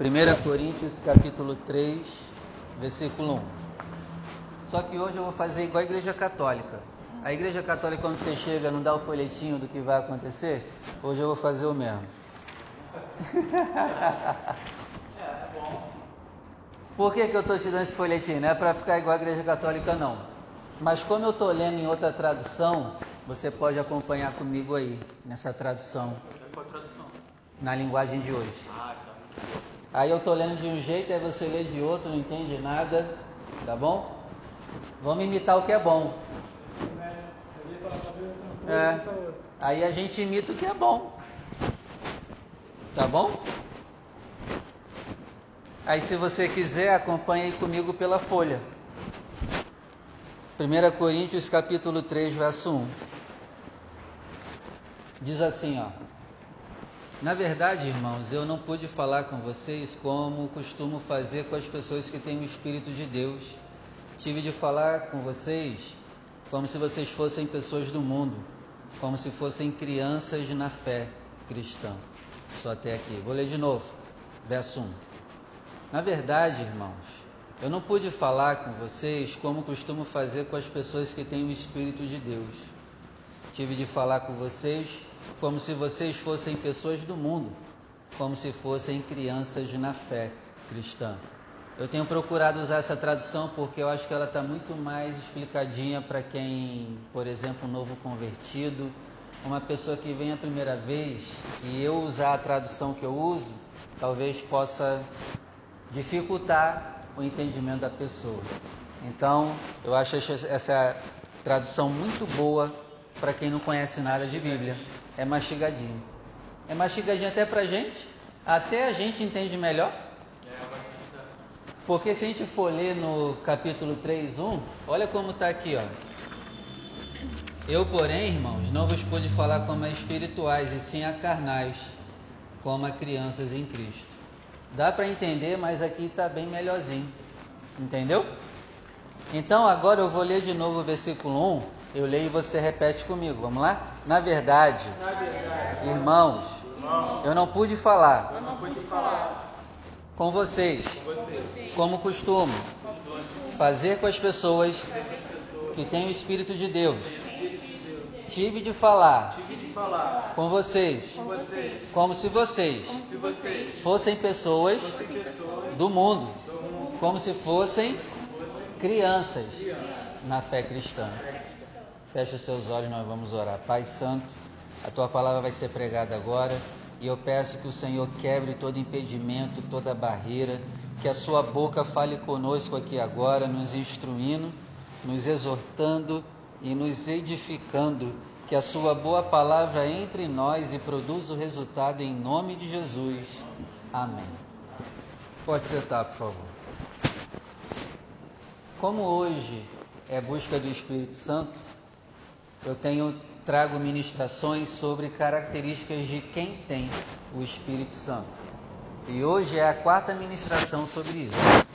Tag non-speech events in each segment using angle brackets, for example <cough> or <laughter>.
1 Coríntios capítulo 3, versículo 1. Só que hoje eu vou fazer igual a igreja católica. A igreja católica, quando você chega, não dá o folhetinho do que vai acontecer? Hoje eu vou fazer o mesmo. <laughs> Por que, que eu estou te dando esse folhetinho? Não é para ficar igual a igreja católica, não. Mas como eu estou lendo em outra tradução, você pode acompanhar comigo aí, nessa tradução. Na linguagem de hoje. Aí eu estou lendo de um jeito, aí você lê de outro, não entende nada, tá bom? Vamos imitar o que é bom. É. Aí a gente imita o que é bom. Tá bom? Aí se você quiser, acompanhe comigo pela folha. 1 Coríntios capítulo 3, verso 1. Diz assim, ó. Na verdade, irmãos, eu não pude falar com vocês como costumo fazer com as pessoas que têm o Espírito de Deus. Tive de falar com vocês como se vocês fossem pessoas do mundo, como se fossem crianças na fé cristã. Só até aqui. Vou ler de novo. Verso 1. Na verdade, irmãos, eu não pude falar com vocês como costumo fazer com as pessoas que têm o Espírito de Deus. Tive de falar com vocês como se vocês fossem pessoas do mundo, como se fossem crianças na fé cristã. Eu tenho procurado usar essa tradução porque eu acho que ela está muito mais explicadinha para quem, por exemplo, um novo convertido, uma pessoa que vem a primeira vez e eu usar a tradução que eu uso, talvez possa dificultar o entendimento da pessoa. Então, eu acho essa tradução muito boa para quem não conhece nada de Bíblia é mastigadinho. É mastigadinho até pra gente, até a gente entende melhor. Porque se a gente for ler no capítulo 3, 1, olha como está aqui, ó. Eu, porém, irmãos, não vos pude falar como a espirituais, e sim a carnais, como a crianças em Cristo. Dá para entender, mas aqui está bem melhorzinho. Entendeu? Então agora eu vou ler de novo o versículo 1 eu leio e você repete comigo. Vamos lá? Na verdade, Na verdade, irmãos, irmão, eu não pude falar eu não pude falar. com vocês, com vocês. como costumo, fazer com as pessoas que têm o Espírito de Deus. Tive de falar com vocês, com vocês. como se vocês fossem pessoas do mundo, como se fossem crianças. na fé cristã. Feche seus olhos, nós vamos orar. Pai Santo, a tua palavra vai ser pregada agora e eu peço que o Senhor quebre todo impedimento, toda barreira, que a sua boca fale conosco aqui agora, nos instruindo, nos exortando e nos edificando. Que a sua boa palavra entre nós e produza o resultado em nome de Jesus. Amém. Pode sentar, por favor. Como hoje é busca do Espírito Santo, eu tenho trago ministrações sobre características de quem tem o Espírito Santo. E hoje é a quarta ministração sobre isso.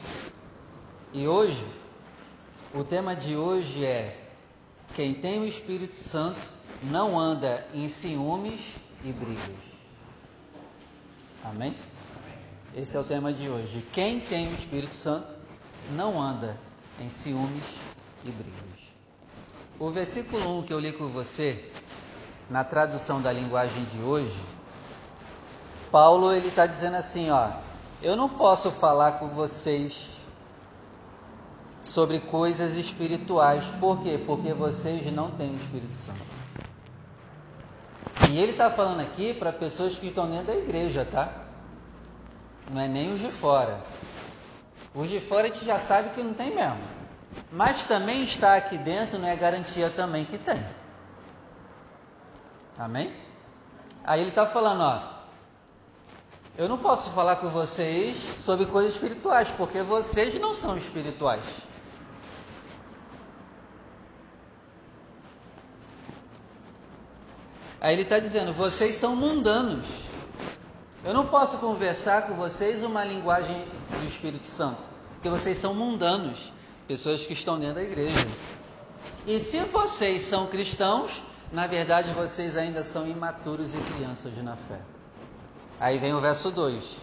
E hoje, o tema de hoje é: quem tem o Espírito Santo não anda em ciúmes e brigas. Amém? Esse é o tema de hoje. Quem tem o Espírito Santo não anda em ciúmes e brigas. O versículo 1 que eu li com você, na tradução da linguagem de hoje, Paulo ele está dizendo assim, ó, eu não posso falar com vocês sobre coisas espirituais, por quê? Porque vocês não têm o Espírito Santo. E ele está falando aqui para pessoas que estão dentro da igreja, tá? Não é nem os de fora. Os de fora a gente já sabe que não tem mesmo. Mas também estar aqui dentro não é garantia também que tem. Amém? Aí ele está falando, ó. Eu não posso falar com vocês sobre coisas espirituais, porque vocês não são espirituais. Aí ele está dizendo, vocês são mundanos. Eu não posso conversar com vocês uma linguagem do Espírito Santo, porque vocês são mundanos, pessoas que estão dentro da igreja. E se vocês são cristãos, na verdade vocês ainda são imaturos e crianças na fé. Aí vem o verso 2.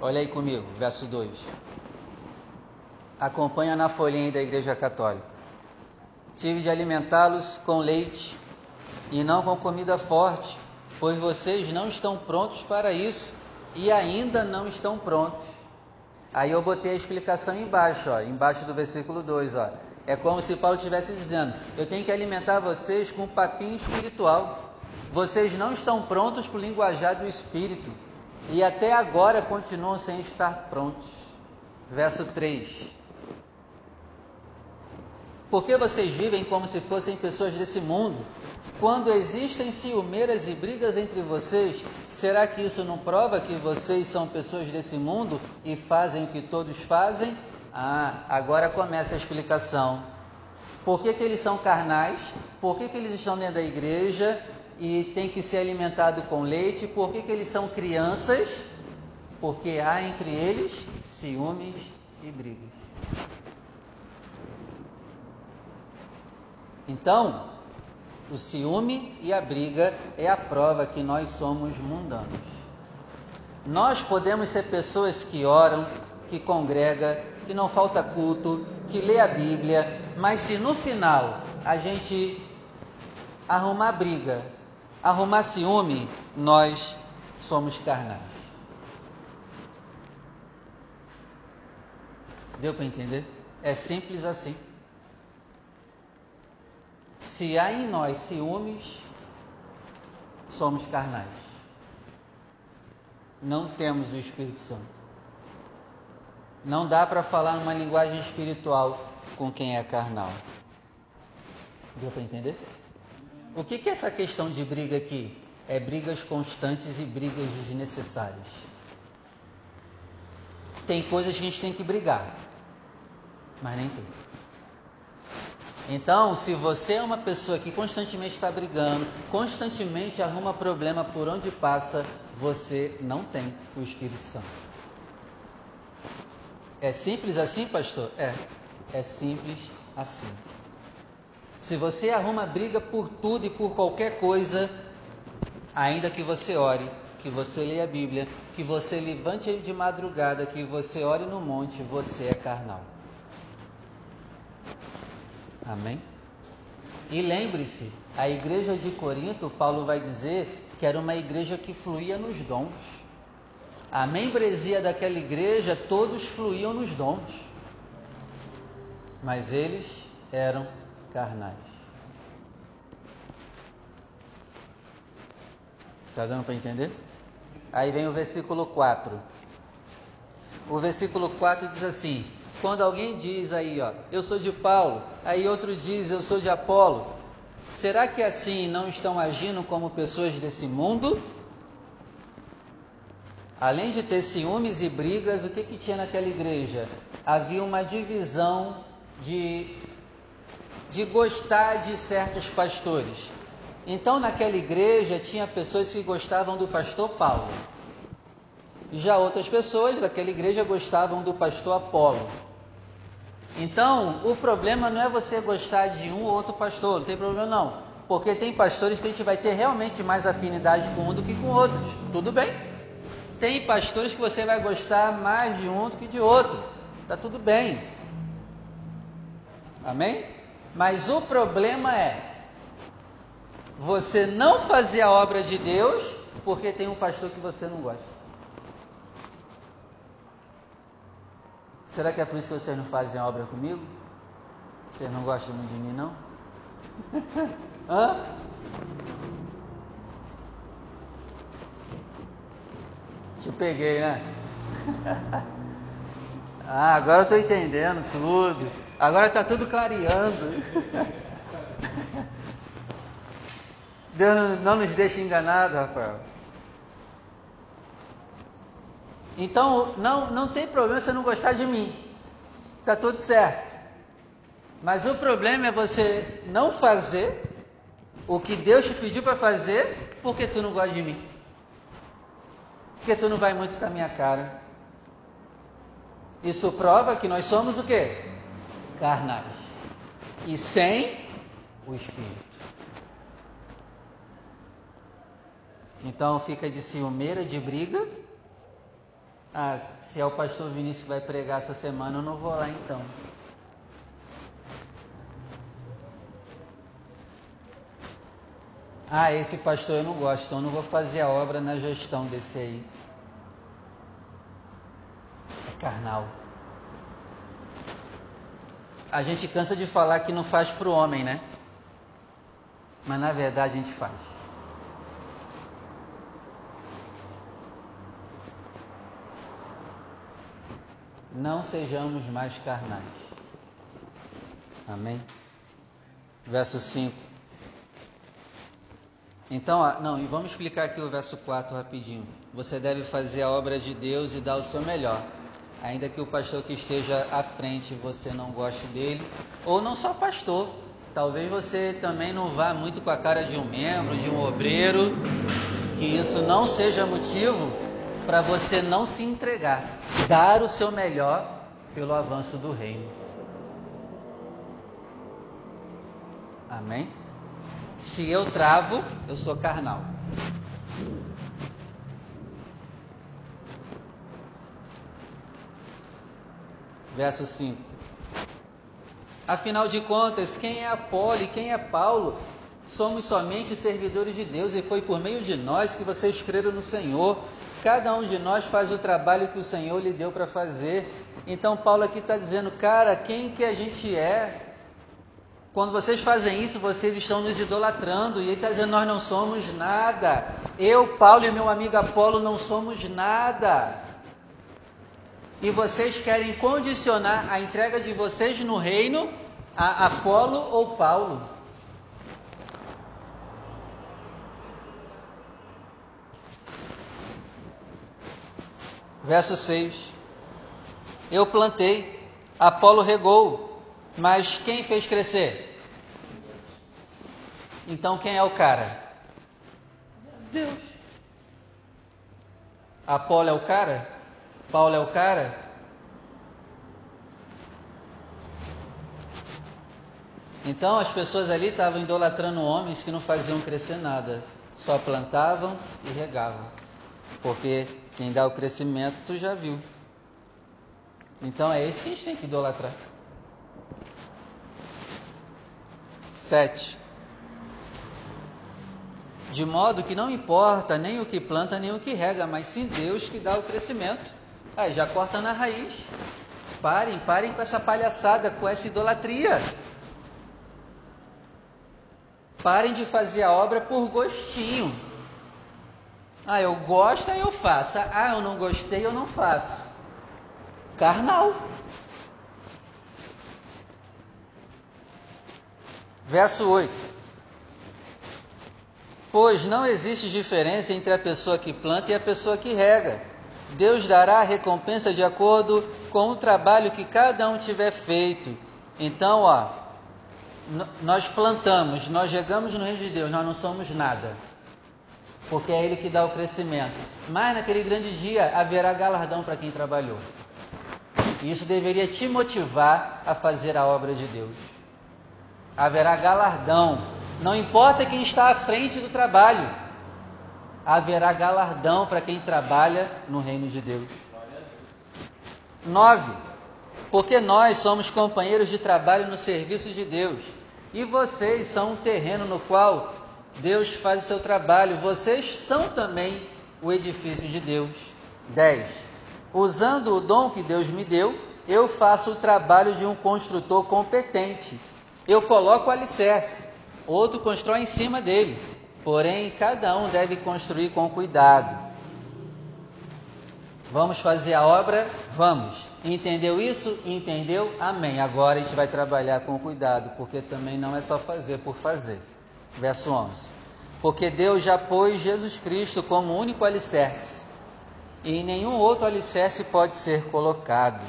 Olha aí comigo, verso 2. Acompanha na folhinha da Igreja Católica. Tive de alimentá-los com leite e não com comida forte, pois vocês não estão prontos para isso e ainda não estão prontos. Aí eu botei a explicação embaixo, ó, embaixo do versículo 2, ó. É como se Paulo estivesse dizendo: Eu tenho que alimentar vocês com papinho espiritual. Vocês não estão prontos para o linguajar do Espírito e até agora continuam sem estar prontos. Verso 3. Porque vocês vivem como se fossem pessoas desse mundo? Quando existem ciumeiras e brigas entre vocês, será que isso não prova que vocês são pessoas desse mundo e fazem o que todos fazem? Ah, agora começa a explicação. Por que, que eles são carnais? Por que, que eles estão dentro da igreja e tem que ser alimentado com leite? Por que, que eles são crianças? Porque há entre eles ciúmes e brigas. Então, o ciúme e a briga é a prova que nós somos mundanos. Nós podemos ser pessoas que oram, que congrega, que não falta culto, que lê a Bíblia, mas se no final a gente arrumar briga, arrumar ciúme, nós somos carnais. Deu para entender? É simples assim. Se há em nós ciúmes, somos carnais. Não temos o Espírito Santo. Não dá para falar numa linguagem espiritual com quem é carnal. Deu para entender? O que, que é essa questão de briga aqui? É brigas constantes e brigas desnecessárias. Tem coisas que a gente tem que brigar, mas nem tudo. Então, se você é uma pessoa que constantemente está brigando, constantemente arruma problema por onde passa, você não tem o Espírito Santo. É simples assim, pastor? É. É simples assim. Se você arruma briga por tudo e por qualquer coisa, ainda que você ore, que você leia a Bíblia, que você levante de madrugada, que você ore no monte, você é carnal. Amém? E lembre-se, a igreja de Corinto, Paulo vai dizer que era uma igreja que fluía nos dons. A membresia daquela igreja, todos fluíam nos dons. Mas eles eram carnais. Está dando para entender? Aí vem o versículo 4. O versículo 4 diz assim: quando alguém diz aí, ó, eu sou de Paulo, aí outro diz, eu sou de Apolo, será que assim não estão agindo como pessoas desse mundo? Além de ter ciúmes e brigas, o que, que tinha naquela igreja? Havia uma divisão de, de gostar de certos pastores. Então, naquela igreja, tinha pessoas que gostavam do pastor Paulo. Já outras pessoas daquela igreja gostavam do pastor Apolo. Então, o problema não é você gostar de um ou outro pastor, não tem problema não. Porque tem pastores que a gente vai ter realmente mais afinidade com um do que com outros. Tudo bem. Tem pastores que você vai gostar mais de um do que de outro. Tá tudo bem. Amém? Mas o problema é você não fazer a obra de Deus porque tem um pastor que você não gosta. Será que é por isso que vocês não fazem a obra comigo? Vocês não gostam muito de mim, não? <laughs> Hã? Te peguei, né? <laughs> ah, agora eu estou entendendo tudo. Agora está tudo clareando. <laughs> Deus não, nos deixa enganado, Rafael. Então, não, não tem problema você não gostar de mim. Está tudo certo. Mas o problema é você não fazer o que Deus te pediu para fazer porque tu não gosta de mim. Porque tu não vai muito com a minha cara. Isso prova que nós somos o quê? Carnais. E sem o Espírito. Então fica de ciumeira, de briga Ah, se é o pastor Vinícius que vai pregar essa semana, eu não vou lá então. Ah, esse pastor eu não gosto, então eu não vou fazer a obra na gestão desse aí. É carnal. A gente cansa de falar que não faz para o homem, né? Mas na verdade a gente faz. Não sejamos mais carnais. Amém? Verso 5. Então, não, e vamos explicar aqui o verso 4 rapidinho. Você deve fazer a obra de Deus e dar o seu melhor. Ainda que o pastor que esteja à frente você não goste dele, ou não só pastor, talvez você também não vá muito com a cara de um membro, de um obreiro, que isso não seja motivo para você não se entregar, dar o seu melhor pelo avanço do reino. Amém? Se eu travo, eu sou carnal. Verso 5. Afinal de contas, quem é Apolo e quem é Paulo? Somos somente servidores de Deus e foi por meio de nós que vocês creram no Senhor. Cada um de nós faz o trabalho que o Senhor lhe deu para fazer. Então, Paulo aqui está dizendo, cara, quem que a gente é? Quando vocês fazem isso, vocês estão nos idolatrando. E ele está dizendo: Nós não somos nada. Eu, Paulo e meu amigo Apolo não somos nada. E vocês querem condicionar a entrega de vocês no reino a Apolo ou Paulo. Verso 6: Eu plantei, Apolo regou, mas quem fez crescer? Então quem é o cara? Deus. Apolo é o cara? Paulo é o cara? Então as pessoas ali estavam idolatrando homens que não faziam crescer nada, só plantavam e regavam. Porque quem dá o crescimento tu já viu. Então é esse que a gente tem que idolatrar. 7. De modo que não importa nem o que planta, nem o que rega, mas sim Deus que dá o crescimento. Aí já corta na raiz. Parem, parem com essa palhaçada, com essa idolatria. Parem de fazer a obra por gostinho. Ah, eu gosto, aí eu faço. Ah, eu não gostei, eu não faço. Carnal. Verso 8: Pois não existe diferença entre a pessoa que planta e a pessoa que rega. Deus dará a recompensa de acordo com o trabalho que cada um tiver feito. Então, ó, nós plantamos, nós regamos no reino de Deus, nós não somos nada. Porque é Ele que dá o crescimento. Mas naquele grande dia haverá galardão para quem trabalhou. E isso deveria te motivar a fazer a obra de Deus haverá galardão. Não importa quem está à frente do trabalho, haverá galardão para quem trabalha no reino de Deus. 9. Porque nós somos companheiros de trabalho no serviço de Deus. E vocês são um terreno no qual Deus faz o seu trabalho. Vocês são também o edifício de Deus. 10. Usando o dom que Deus me deu, eu faço o trabalho de um construtor competente eu coloco o alicerce, outro constrói em cima dele. Porém, cada um deve construir com cuidado. Vamos fazer a obra? Vamos. Entendeu isso? Entendeu? Amém. Agora a gente vai trabalhar com cuidado, porque também não é só fazer por fazer. Verso 11. Porque Deus já pôs Jesus Cristo como único alicerce, e nenhum outro alicerce pode ser colocado.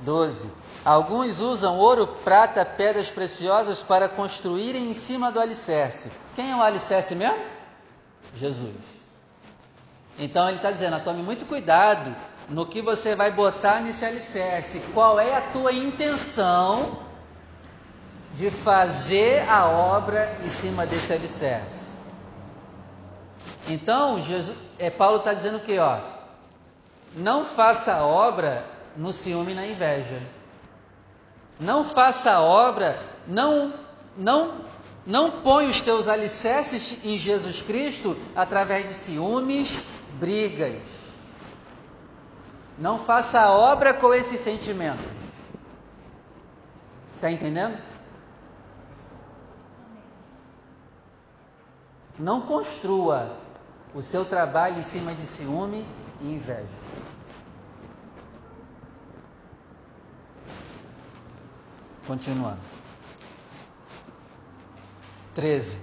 12 Alguns usam ouro, prata, pedras preciosas para construírem em cima do alicerce. Quem é o alicerce mesmo? Jesus. Então ele está dizendo: tome muito cuidado no que você vai botar nesse alicerce. Qual é a tua intenção de fazer a obra em cima desse alicerce? Então, Jesus, é, Paulo está dizendo o que? Ó, Não faça a obra no ciúme e na inveja. Não faça a obra, não, não, não põe os teus alicerces em Jesus Cristo através de ciúmes, brigas. Não faça a obra com esses sentimentos. Está entendendo? Não construa o seu trabalho em cima de ciúme e inveja. Continuando. 13.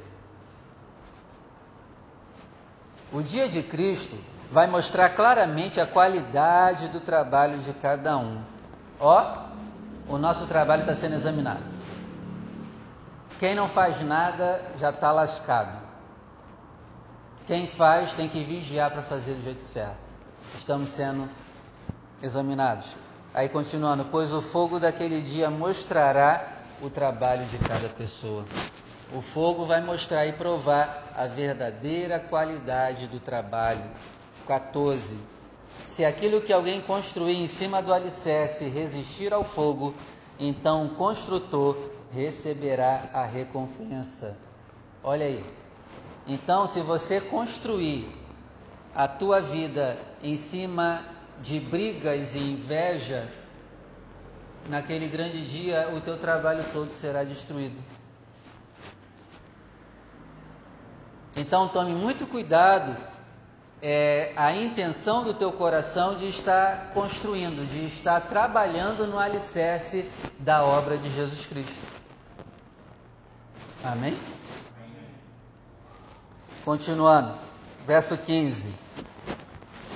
O dia de Cristo vai mostrar claramente a qualidade do trabalho de cada um. Ó, o nosso trabalho está sendo examinado. Quem não faz nada já está lascado. Quem faz tem que vigiar para fazer do jeito certo. Estamos sendo examinados. Aí continuando, pois o fogo daquele dia mostrará o trabalho de cada pessoa. O fogo vai mostrar e provar a verdadeira qualidade do trabalho. 14. Se aquilo que alguém construir em cima do alicerce resistir ao fogo, então o construtor receberá a recompensa. Olha aí. Então, se você construir a tua vida em cima de brigas e inveja, naquele grande dia o teu trabalho todo será destruído. Então tome muito cuidado é, a intenção do teu coração de estar construindo, de estar trabalhando no alicerce da obra de Jesus Cristo. Amém? Continuando, verso 15.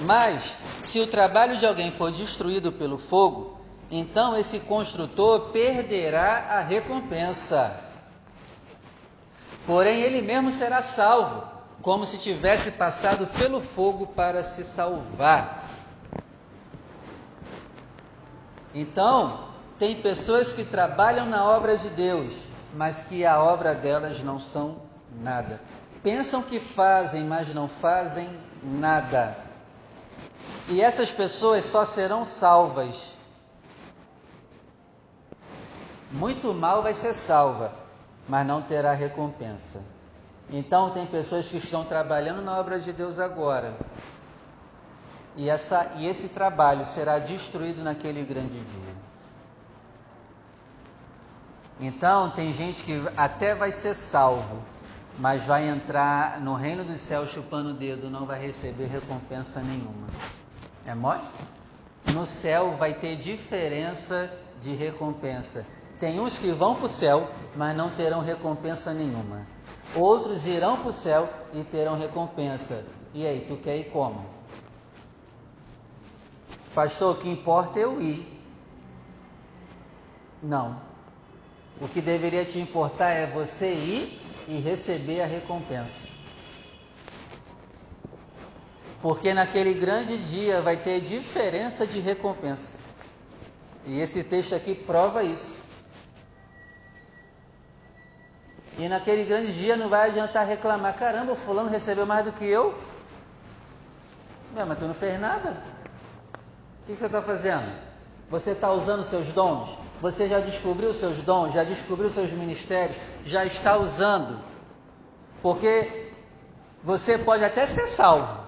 Mas, se o trabalho de alguém for destruído pelo fogo, então esse construtor perderá a recompensa. Porém, ele mesmo será salvo, como se tivesse passado pelo fogo para se salvar. Então, tem pessoas que trabalham na obra de Deus, mas que a obra delas não são nada. Pensam que fazem, mas não fazem nada. E essas pessoas só serão salvas. Muito mal vai ser salva, mas não terá recompensa. Então, tem pessoas que estão trabalhando na obra de Deus agora. E, essa, e esse trabalho será destruído naquele grande dia. Então, tem gente que até vai ser salvo, mas vai entrar no reino dos céus chupando o dedo, não vai receber recompensa nenhuma. É mole? No céu vai ter diferença de recompensa. Tem uns que vão para o céu, mas não terão recompensa nenhuma. Outros irão para o céu e terão recompensa. E aí, tu quer ir como? Pastor, o que importa é eu ir. Não. O que deveria te importar é você ir e receber a recompensa. Porque naquele grande dia vai ter diferença de recompensa. E esse texto aqui prova isso. E naquele grande dia não vai adiantar reclamar: caramba, o fulano recebeu mais do que eu. Não, mas tu não fez nada. O que você está fazendo? Você está usando seus dons? Você já descobriu seus dons? Já descobriu seus ministérios? Já está usando? Porque você pode até ser salvo,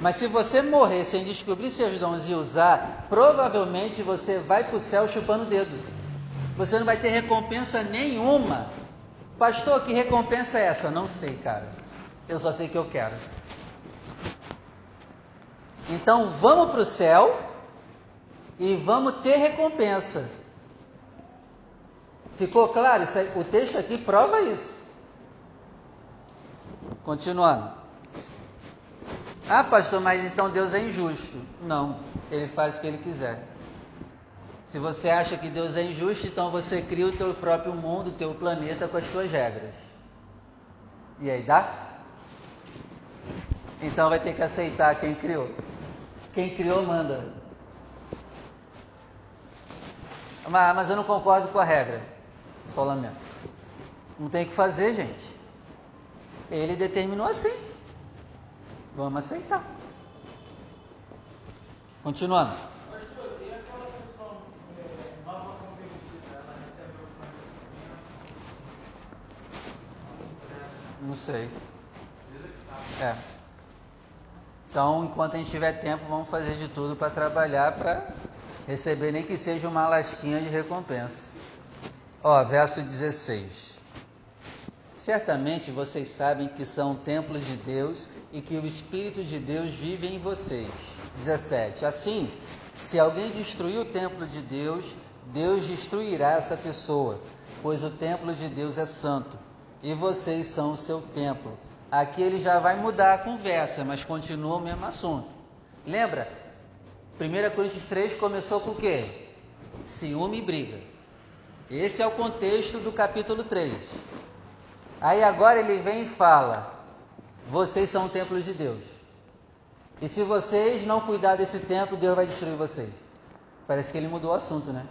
mas se você morrer sem descobrir seus dons e usar, provavelmente você vai para o céu chupando o dedo. Você não vai ter recompensa nenhuma. Pastor, que recompensa é essa? Não sei, cara. Eu só sei que eu quero. Então vamos para o céu e vamos ter recompensa. Ficou claro? o texto aqui prova isso. Continuando. Ah, pastor, mas então Deus é injusto. Não, ele faz o que ele quiser. Se você acha que Deus é injusto, então você cria o teu próprio mundo, o teu planeta com as tuas regras. E aí dá? Então vai ter que aceitar quem criou. Quem criou manda. Mas, mas eu não concordo com a regra. Só lamento. Não tem o que fazer, gente. Ele determinou assim. Vamos aceitar. Continuando. Não sei. É. Então, enquanto a gente tiver tempo, vamos fazer de tudo para trabalhar para receber nem que seja uma lasquinha de recompensa. Ó, verso 16. Certamente vocês sabem que são templos de Deus e que o Espírito de Deus vive em vocês. 17. Assim, se alguém destruir o templo de Deus, Deus destruirá essa pessoa, pois o templo de Deus é santo e vocês são o seu templo. Aqui ele já vai mudar a conversa, mas continua o mesmo assunto. Lembra? 1 Coríntios 3 começou com o quê? Ciúme e briga. Esse é o contexto do capítulo 3. Aí agora ele vem e fala: vocês são templos de Deus. E se vocês não cuidar desse templo, Deus vai destruir vocês. Parece que ele mudou o assunto, né?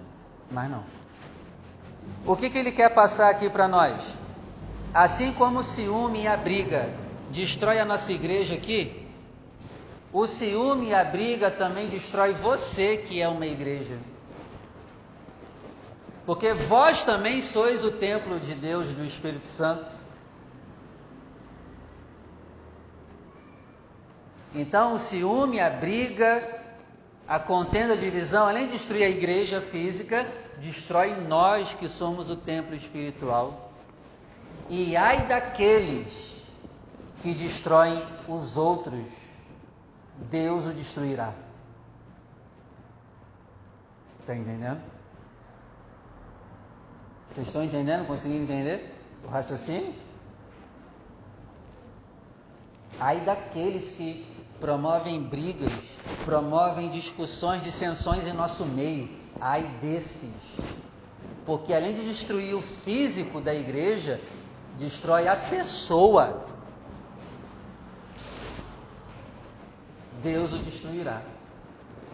Mas não. O que, que ele quer passar aqui para nós? Assim como o ciúme e a briga destrói a nossa igreja aqui, o ciúme e a briga também destrói você que é uma igreja. Porque vós também sois o templo de Deus, do Espírito Santo. Então, o ciúme, a briga, a contenda, a divisão, além de destruir a igreja física, destrói nós que somos o templo espiritual. E ai daqueles que destroem os outros, Deus o destruirá. Está entendendo? Vocês estão entendendo? Conseguindo entender o raciocínio? Ai daqueles que promovem brigas, promovem discussões, dissensões em nosso meio. Ai desses. Porque além de destruir o físico da igreja, destrói a pessoa. Deus o destruirá.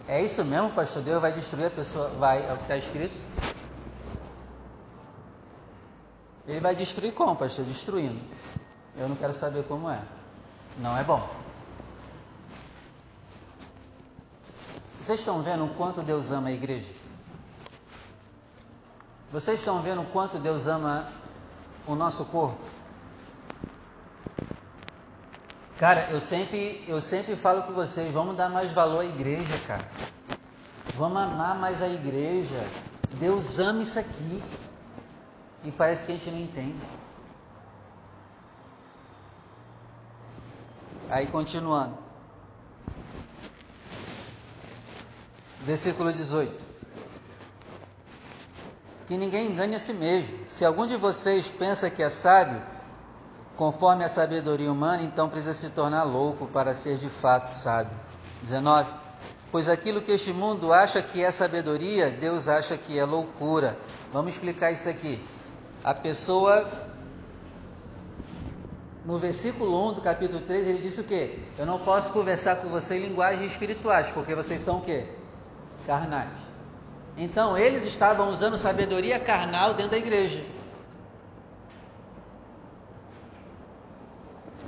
É isso mesmo, pastor? Deus vai destruir a pessoa? Vai, é o que está escrito. Ele vai destruir como, pastor? Destruindo. Eu não quero saber como é. Não é bom. Vocês estão vendo o quanto Deus ama a igreja? Vocês estão vendo o quanto Deus ama o nosso corpo? Cara, eu sempre, eu sempre falo com vocês, vamos dar mais valor à igreja, cara. Vamos amar mais a igreja. Deus ama isso aqui. E parece que a gente não entende. Aí continuando. Versículo 18. Que ninguém engane a si mesmo. Se algum de vocês pensa que é sábio, conforme a sabedoria humana, então precisa se tornar louco para ser de fato sábio. 19. Pois aquilo que este mundo acha que é sabedoria, Deus acha que é loucura. Vamos explicar isso aqui. A pessoa, no versículo 1 do capítulo 3, ele disse o quê? Eu não posso conversar com você em linguagens espirituais, porque vocês são o quê? Carnais. Então, eles estavam usando sabedoria carnal dentro da igreja.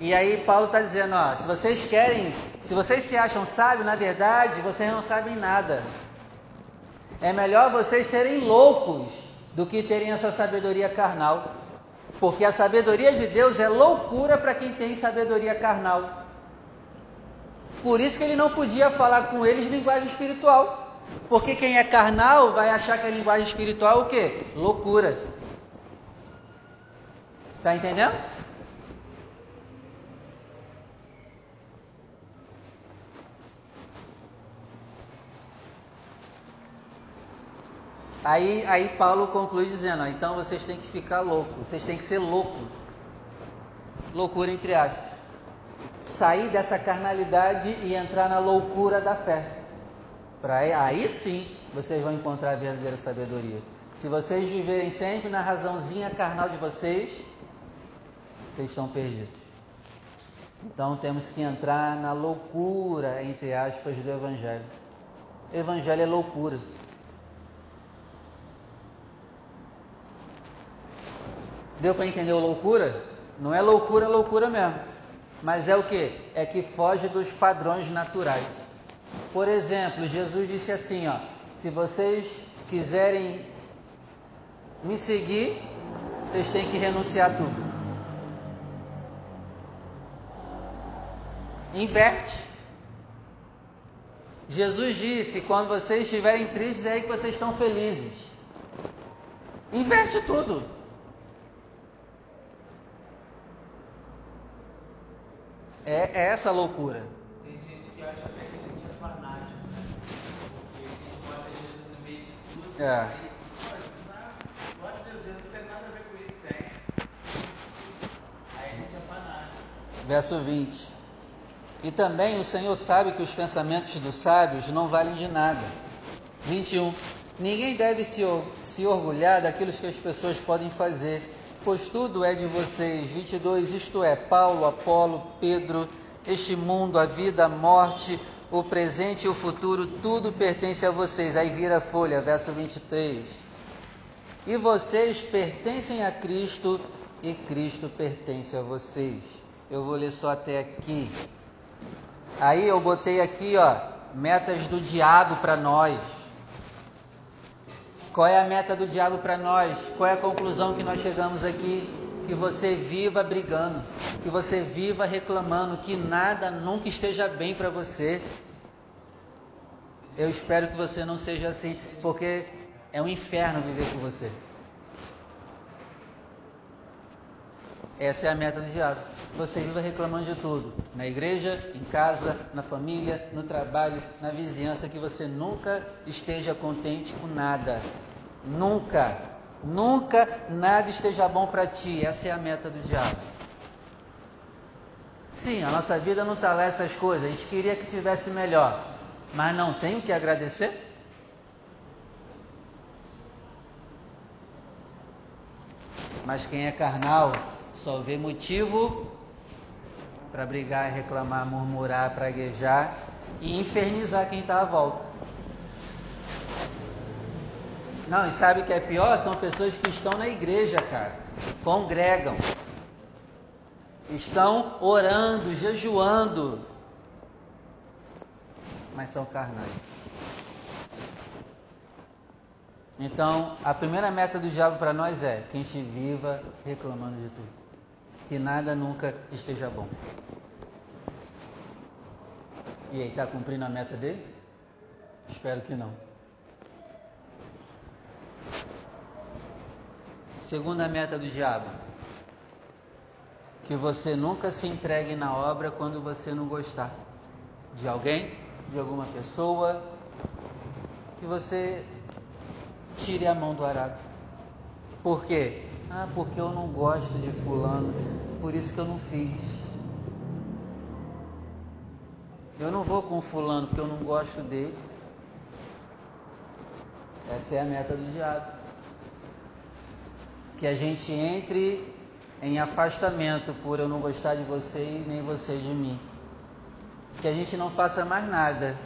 E aí Paulo está dizendo, ó, se vocês querem, se vocês se acham sábios, na verdade, vocês não sabem nada. É melhor vocês serem loucos do que terem essa sabedoria carnal. Porque a sabedoria de Deus é loucura para quem tem sabedoria carnal. Por isso que ele não podia falar com eles linguagem espiritual. Porque quem é carnal vai achar que a linguagem espiritual é o quê? Loucura. Tá entendendo? Aí, aí Paulo conclui dizendo: ó, então vocês têm que ficar loucos, vocês têm que ser loucos. Loucura entre aspas. Sair dessa carnalidade e entrar na loucura da fé. Pra, aí sim vocês vão encontrar a verdadeira sabedoria. Se vocês viverem sempre na razãozinha carnal de vocês, vocês estão perdidos. Então temos que entrar na loucura, entre aspas, do Evangelho. Evangelho é loucura. Deu para entender o loucura? Não é loucura, loucura mesmo. Mas é o que? É que foge dos padrões naturais. Por exemplo, Jesus disse assim, ó: se vocês quiserem me seguir, vocês têm que renunciar a tudo. Inverte. Jesus disse: quando vocês estiverem tristes, é aí que vocês estão felizes. Inverte tudo. É, é essa loucura. Tem gente que acha até que a gente é fanático, né? Porque a gente bota Jesus no meio de tudo. É. Aí, pô, não, glória a Deus, Jesus não tem nada a ver com isso, tem. Aí a gente é fanático. Verso 20. E também o Senhor sabe que os pensamentos dos sábios não valem de nada. 21. Ninguém deve se, se orgulhar daquilo que as pessoas podem fazer, pois tudo é de vocês. 22. Isto é, Paulo, Apolo, Pedro, este mundo, a vida, a morte, o presente e o futuro, tudo pertence a vocês. Aí vira a folha, verso 23. E vocês pertencem a Cristo e Cristo pertence a vocês. Eu vou ler só até aqui. Aí eu botei aqui, ó, metas do diabo para nós. Qual é a meta do diabo para nós? Qual é a conclusão que nós chegamos aqui? Que você viva brigando, que você viva reclamando, que nada nunca esteja bem para você. Eu espero que você não seja assim, porque é um inferno viver com você. Essa é a meta do diabo. Você viva reclamando de tudo. Na igreja, em casa, na família, no trabalho, na vizinhança, que você nunca esteja contente com nada. Nunca, nunca nada esteja bom para ti. Essa é a meta do diabo. Sim, a nossa vida não está lá essas coisas. A gente queria que tivesse melhor. Mas não tem o que agradecer? Mas quem é carnal só vê motivo para brigar, reclamar, murmurar, praguejar e infernizar quem está à volta. Não, e sabe o que é pior? São pessoas que estão na igreja, cara, congregam, estão orando, jejuando, mas são carnais. Então, a primeira meta do diabo para nós é que a gente viva reclamando de tudo. Que nada nunca esteja bom. E aí, está cumprindo a meta dele? Espero que não. Segunda meta do diabo: que você nunca se entregue na obra quando você não gostar de alguém, de alguma pessoa, que você tire a mão do arado. Por quê? Ah, porque eu não gosto de fulano, por isso que eu não fiz. Eu não vou com fulano porque eu não gosto dele. Essa é a meta do diabo. Que a gente entre em afastamento por eu não gostar de você e nem você de mim. Que a gente não faça mais nada.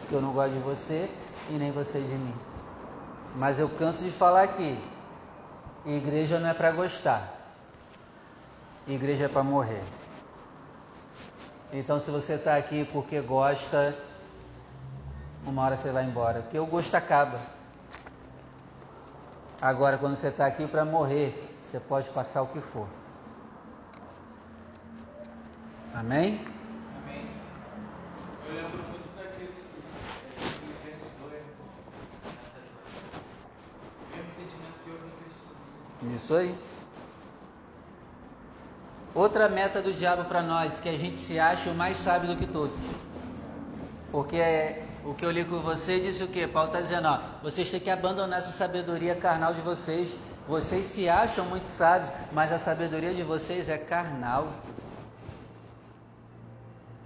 Porque eu não gosto de você e nem você de mim. Mas eu canso de falar aqui. Igreja não é para gostar. Igreja é para morrer. Então, se você está aqui porque gosta, uma hora você vai embora. Porque o gosto acaba. Agora, quando você está aqui para morrer, você pode passar o que for. Amém? Amém. Eu lembro muito daquele Filipenses 2, nessa mesmo sentimento que eu em Cristo Jesus. Isso aí. Outra meta do diabo para nós, que a gente se acha o mais sábio do que todos. Porque é, o que eu li com você disse o quê? Paulo está dizendo, ó, vocês têm que abandonar essa sabedoria carnal de vocês. Vocês se acham muito sábios, mas a sabedoria de vocês é carnal.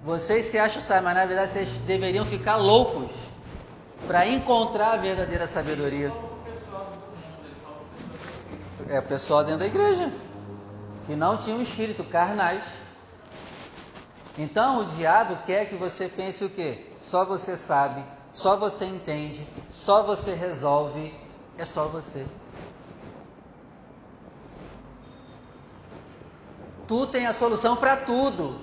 Vocês se acham sábios, mas na verdade vocês deveriam ficar loucos para encontrar a verdadeira sabedoria. É o pessoal dentro da igreja que não tinha um espírito carnais. Então o diabo quer que você pense o quê? Só você sabe, só você entende, só você resolve, é só você. Tu tem a solução para tudo.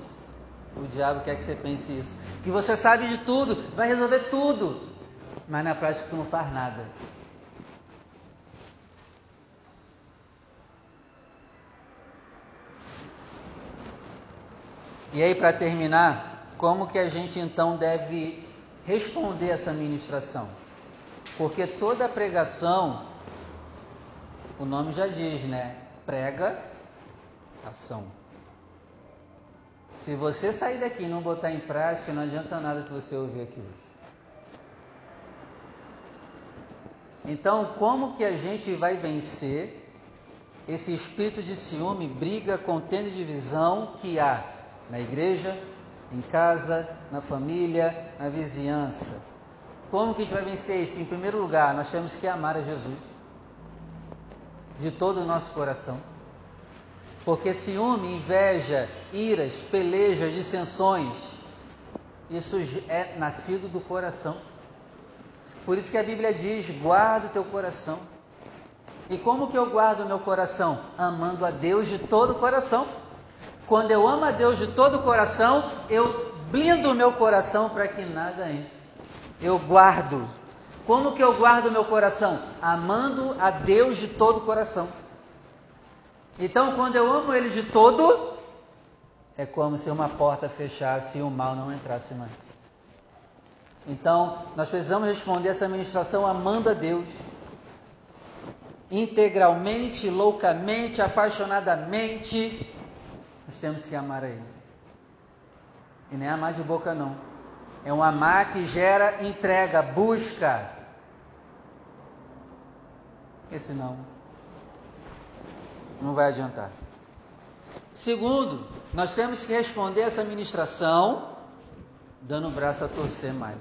O diabo quer que você pense isso. Que você sabe de tudo, vai resolver tudo. Mas na prática tu não faz nada. E aí, para terminar, como que a gente então deve responder essa ministração? Porque toda pregação, o nome já diz, né? Prega, ação. Se você sair daqui e não botar em prática, não adianta nada que você ouvir aqui hoje. Então, como que a gente vai vencer esse espírito de ciúme, briga, contenda e divisão que há na igreja, em casa, na família, na vizinhança. Como que a gente vai vencer isso? Em primeiro lugar, nós temos que amar a Jesus de todo o nosso coração. Porque ciúme, inveja, iras, pelejas, dissensões, isso é nascido do coração. Por isso que a Bíblia diz: guarda o teu coração. E como que eu guardo o meu coração? Amando a Deus de todo o coração. Quando eu amo a Deus de todo o coração, eu blindo o meu coração para que nada entre. Eu guardo. Como que eu guardo o meu coração? Amando a Deus de todo o coração. Então, quando eu amo Ele de todo, é como se uma porta fechasse e o mal não entrasse mais. Então, nós precisamos responder essa ministração amando a Deus. Integralmente, loucamente, apaixonadamente, nós temos que amar a Ele. E nem amar de boca, não. É um amar que gera entrega, busca. Porque senão, não vai adiantar. Segundo, nós temos que responder essa ministração dando o braço a torcer mais.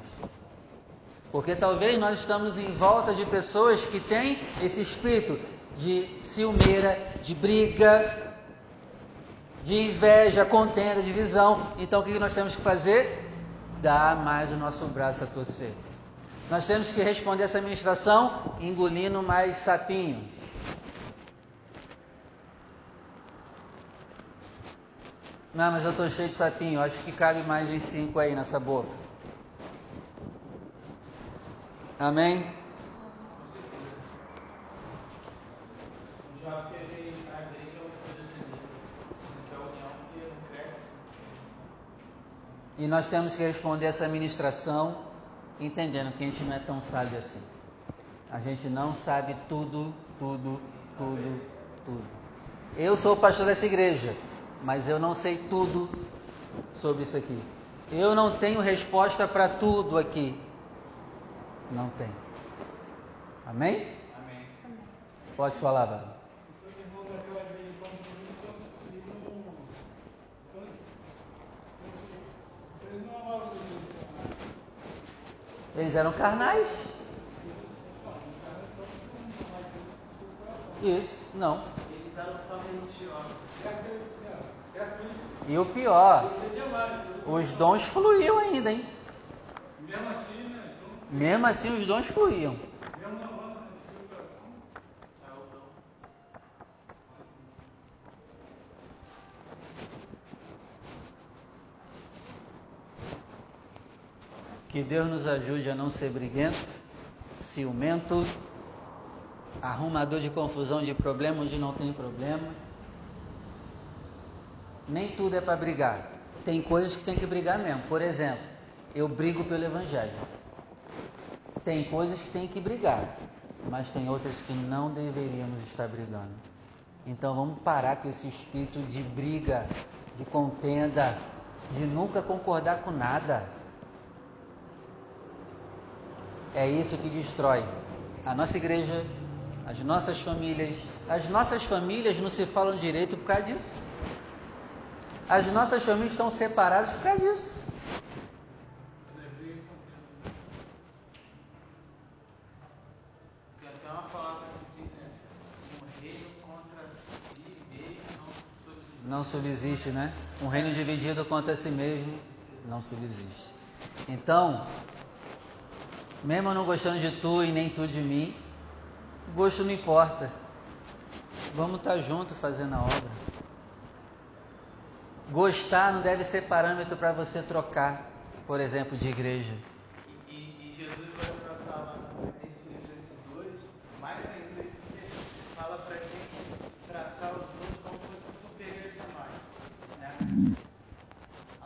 Porque talvez nós estamos em volta de pessoas que têm esse espírito de ciumeira, de briga, de inveja, contenda, divisão. Então o que nós temos que fazer? Dar mais o nosso braço a torcer. Nós temos que responder essa administração engolindo mais sapinho. Não, mas eu estou cheio de sapinho. Acho que cabe mais em cinco aí nessa boca. Amém? E nós temos que responder essa ministração entendendo que a gente não é tão sábio assim. A gente não sabe tudo, tudo, tudo, tudo. Eu sou o pastor dessa igreja, mas eu não sei tudo sobre isso aqui. Eu não tenho resposta para tudo aqui. Não tem. Amém? Amém. Pode falar, Barão. Eles eram carnais. Isso, não. E o pior, os dons fluíam ainda, hein? Mesmo assim, né? Mesmo assim, os dons fluíam. Que Deus nos ajude a não ser briguento, ciumento, arrumador de confusão de problema onde não tem problema. Nem tudo é para brigar. Tem coisas que tem que brigar mesmo. Por exemplo, eu brigo pelo Evangelho. Tem coisas que tem que brigar, mas tem outras que não deveríamos estar brigando. Então vamos parar com esse espírito de briga, de contenda, de nunca concordar com nada. É isso que destrói a nossa igreja, as nossas famílias. As nossas famílias não se falam direito por causa disso. As nossas famílias estão separadas por causa disso. não subsiste, né? Um reino dividido contra si mesmo não subsiste. Então, mesmo não gostando de tu e nem tu de mim, gosto não importa. Vamos estar tá junto fazendo a obra. Gostar não deve ser parâmetro para você trocar, por exemplo, de igreja. E, e- e Jesus vai tratar lá nesse Filipenses 2, mais ainda, ele se- fala pra gente tratar os outros como se fossem superiores a nós. Né?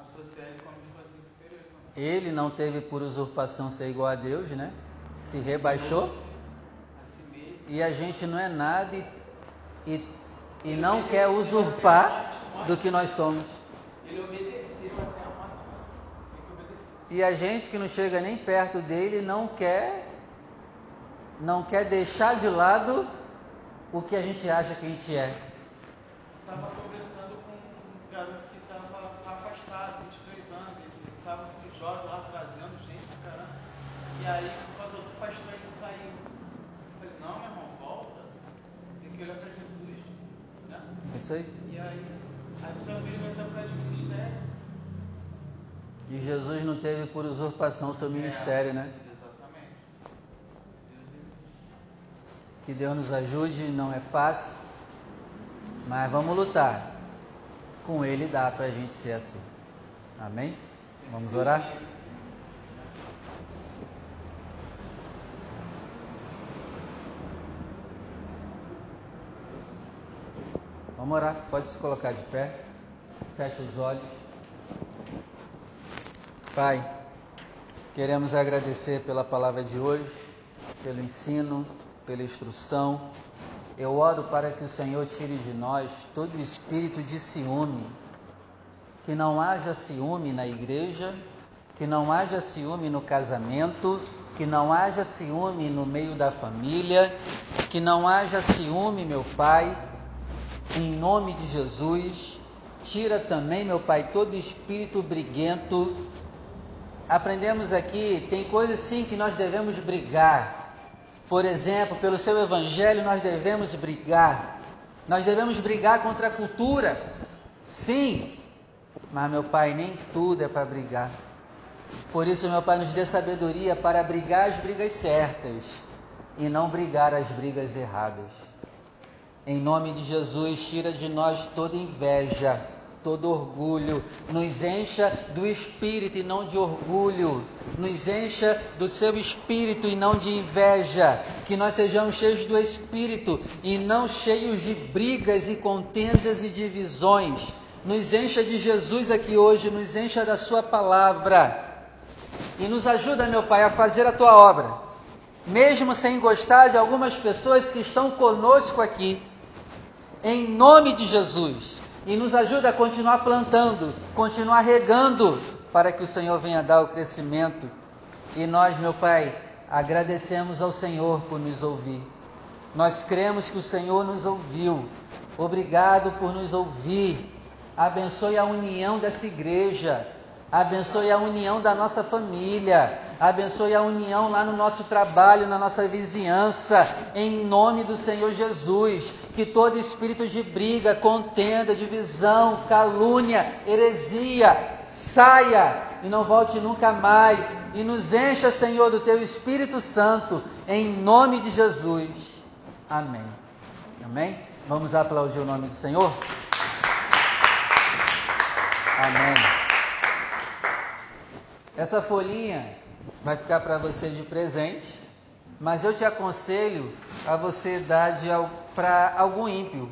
Associar ele como se fossem superiores a nós. Ele não teve por usurpação ser igual a Deus, né? Se rebaixou. E a gente não é nada e, e, e não quer usurpar do que nós somos. Ele obedeceu até a. E a gente que não chega nem perto dele não quer não quer deixar de lado o que a gente acha que a gente é. Estava conversando com um garoto que estava afastado, 22 anos, ele estava com os jovens lá trazendo gente pra caramba. E aí, por causa do pastor, ele saiu. Eu falei, não, meu irmão, volta. Tem que olhar para Jesus. Né? Isso aí. E aí, aí o seu amigo vai causa de ministério. E Jesus não teve por usurpação o seu ministério, né? Exatamente. Deus me Que Deus nos ajude, não é fácil, mas vamos lutar. Com Ele dá para a gente ser assim. Amém? Vamos orar? Vamos orar. Pode se colocar de pé. Fecha os olhos. Pai, queremos agradecer pela palavra de hoje, pelo ensino, pela instrução. Eu oro para que o Senhor tire de nós todo o espírito de ciúme, que não haja ciúme na igreja, que não haja ciúme no casamento, que não haja ciúme no meio da família, que não haja ciúme, meu Pai, em nome de Jesus. Tira também, meu Pai, todo espírito briguento. Aprendemos aqui, tem coisas sim que nós devemos brigar. Por exemplo, pelo seu evangelho nós devemos brigar. Nós devemos brigar contra a cultura. Sim, mas meu Pai, nem tudo é para brigar. Por isso, meu Pai, nos dê sabedoria para brigar as brigas certas e não brigar as brigas erradas. Em nome de Jesus, tira de nós toda inveja, todo orgulho, nos encha do espírito e não de orgulho, nos encha do seu espírito e não de inveja, que nós sejamos cheios do espírito e não cheios de brigas e contendas e divisões. Nos encha de Jesus aqui hoje, nos encha da Sua palavra. E nos ajuda, meu Pai, a fazer a Tua obra, mesmo sem gostar de algumas pessoas que estão conosco aqui em nome de Jesus. E nos ajuda a continuar plantando, continuar regando, para que o Senhor venha dar o crescimento. E nós, meu Pai, agradecemos ao Senhor por nos ouvir. Nós cremos que o Senhor nos ouviu. Obrigado por nos ouvir. Abençoe a união dessa igreja. Abençoe a união da nossa família. Abençoe a união lá no nosso trabalho, na nossa vizinhança. Em nome do Senhor Jesus. Que todo espírito de briga, contenda, divisão, calúnia, heresia saia e não volte nunca mais. E nos encha, Senhor, do teu Espírito Santo. Em nome de Jesus. Amém. Amém? Vamos aplaudir o nome do Senhor? Amém. Essa folhinha vai ficar para você de presente, mas eu te aconselho a você dar para algum ímpio.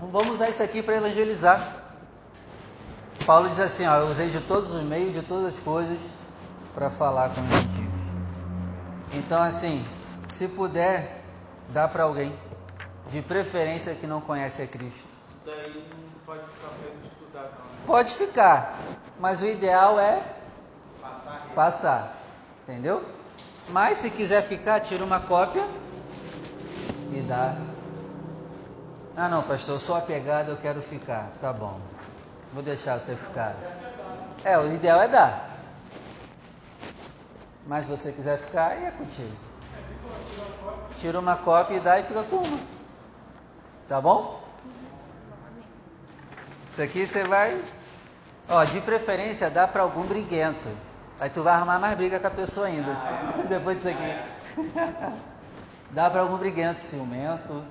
Não vamos usar isso aqui para evangelizar. Paulo diz assim: ó, eu usei de todos os meios, de todas as coisas, para falar com os gentios. Então, assim, se puder, dá para alguém, de preferência que não conhece a Cristo. Daí não pode ficar ele estudar, não. Né? Pode ficar, mas o ideal é Passar passar, entendeu? Mas se quiser ficar, tira uma cópia e dá. Ah, não, pastor, eu sou apegado, eu quero ficar. Tá bom, vou deixar você ficar. É, o ideal é dar. Mas se você quiser ficar, aí é contigo. Tira uma cópia e dá e fica com uma. Tá bom? Isso aqui você vai. Ó, de preferência dá para algum briguento. Aí tu vai arrumar mais briga com a pessoa ainda. <laughs> Depois disso aqui. <laughs> dá para algum briguento, ciumento.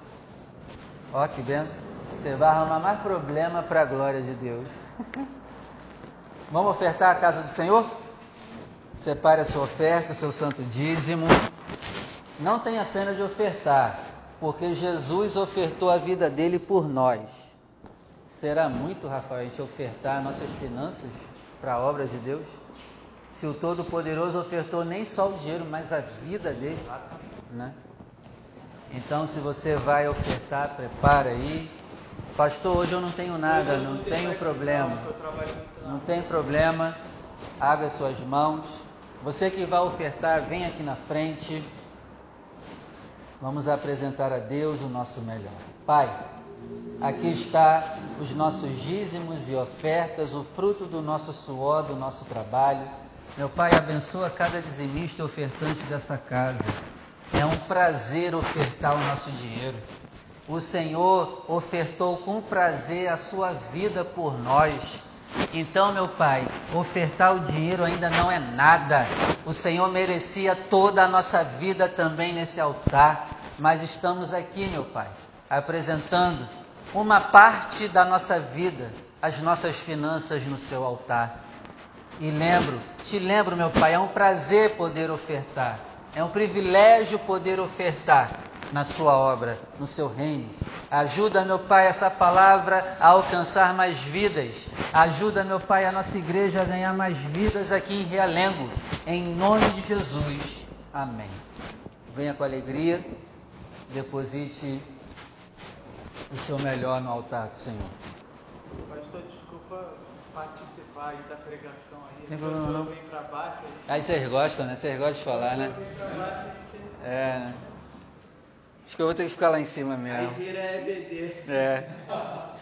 Ó, que benção. Você vai arrumar mais problema para a glória de Deus. <laughs> Vamos ofertar a casa do Senhor? Separe a sua oferta, o seu santo dízimo. Não tenha pena de ofertar, porque Jesus ofertou a vida dele por nós. Será muito, Rafael, a gente ofertar nossas finanças para a obra de Deus? Se o Todo-Poderoso ofertou nem só o dinheiro, mas a vida dele, né? Então, se você vai ofertar, prepara aí. Pastor, hoje eu não tenho nada, não tenho problema. Não tem problema. Abre as suas mãos. Você que vai ofertar, vem aqui na frente. Vamos apresentar a Deus o nosso melhor. Pai, aqui está os nossos dízimos e ofertas, o fruto do nosso suor, do nosso trabalho. Meu Pai, abençoa cada dizimista e ofertante dessa casa. É um prazer ofertar o nosso dinheiro. O Senhor ofertou com prazer a sua vida por nós. Então, meu Pai, ofertar o dinheiro ainda não é nada. O Senhor merecia toda a nossa vida também nesse altar. Mas estamos aqui, meu Pai, apresentando uma parte da nossa vida, as nossas finanças no seu altar. E lembro, te lembro, meu Pai, é um prazer poder ofertar, é um privilégio poder ofertar na Sua obra, no Seu reino. Ajuda, meu Pai, essa palavra a alcançar mais vidas. Ajuda, meu Pai, a nossa igreja a ganhar mais vidas aqui em Realengo. Em nome de Jesus. Amém. Venha com alegria, deposite o seu melhor no altar do Senhor. Pastor, desculpa participar aí da pregação aí. Tem problema não. baixo. Aí vocês gostam, né? Vocês gostam de falar, né? baixo. É, né? Acho que eu vou ter que ficar lá em cima Aí mesmo. vira EBD. É. <laughs>